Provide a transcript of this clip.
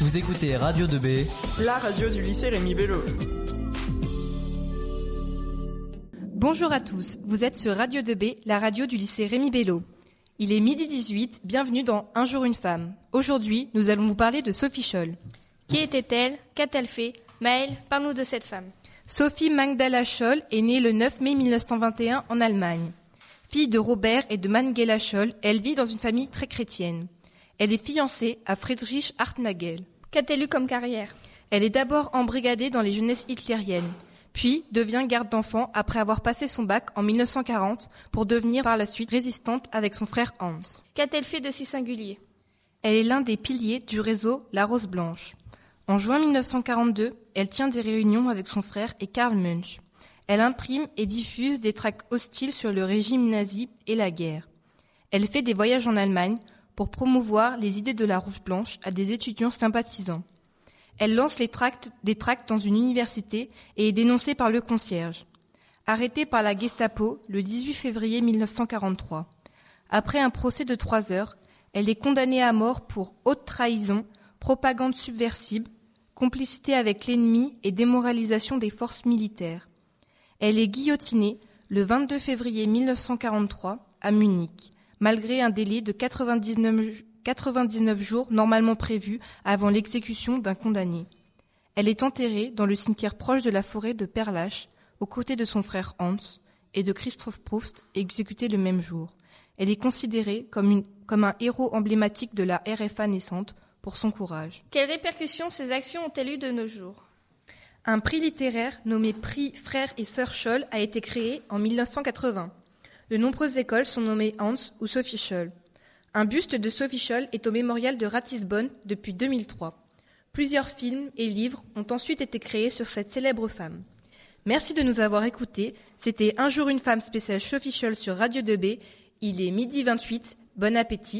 Vous écoutez Radio 2B, la radio du lycée Rémi Bello. Bonjour à tous, vous êtes sur Radio 2B, la radio du lycée Rémi Bello. Il est midi 18, bienvenue dans Un jour une femme. Aujourd'hui, nous allons vous parler de Sophie Scholl. Qui était-elle? Qu'a-t-elle fait? Maëlle, parle-nous de cette femme. Sophie Magdala Scholl est née le 9 mai 1921 en Allemagne. Fille de Robert et de Mangela Scholl, elle vit dans une famille très chrétienne. Elle est fiancée à Friedrich Hartnagel. Qu'a-t-elle eu comme carrière? Elle est d'abord embrigadée dans les jeunesses hitlériennes, puis devient garde d'enfants après avoir passé son bac en 1940 pour devenir par la suite résistante avec son frère Hans. Qu'a-t-elle fait de si singulier? Elle est l'un des piliers du réseau La Rose Blanche. En juin 1942, elle tient des réunions avec son frère et Karl Munch. Elle imprime et diffuse des tracts hostiles sur le régime nazi et la guerre. Elle fait des voyages en Allemagne pour promouvoir les idées de la Rouge Blanche à des étudiants sympathisants. Elle lance des tracts dans une université et est dénoncée par le concierge. Arrêtée par la Gestapo le 18 février 1943. Après un procès de trois heures, elle est condamnée à mort pour haute trahison, propagande subversive, complicité avec l'ennemi et démoralisation des forces militaires. Elle est guillotinée le 22 février 1943 à Munich malgré un délai de 99, 99 jours normalement prévu avant l'exécution d'un condamné. Elle est enterrée dans le cimetière proche de la forêt de Perlach, aux côtés de son frère Hans et de Christoph Proust, exécuté le même jour. Elle est considérée comme, une, comme un héros emblématique de la RFA naissante pour son courage. Quelles répercussions ces actions ont-elles eu de nos jours? Un prix littéraire nommé Prix Frères et Sœurs Scholl a été créé en 1980. De nombreuses écoles sont nommées Hans ou Sophie Scholl. Un buste de Sophie Scholl est au mémorial de Ratisbonne depuis 2003. Plusieurs films et livres ont ensuite été créés sur cette célèbre femme. Merci de nous avoir écoutés. C'était Un jour une femme spéciale Sophie Scholl sur Radio 2B. Il est midi 28. Bon appétit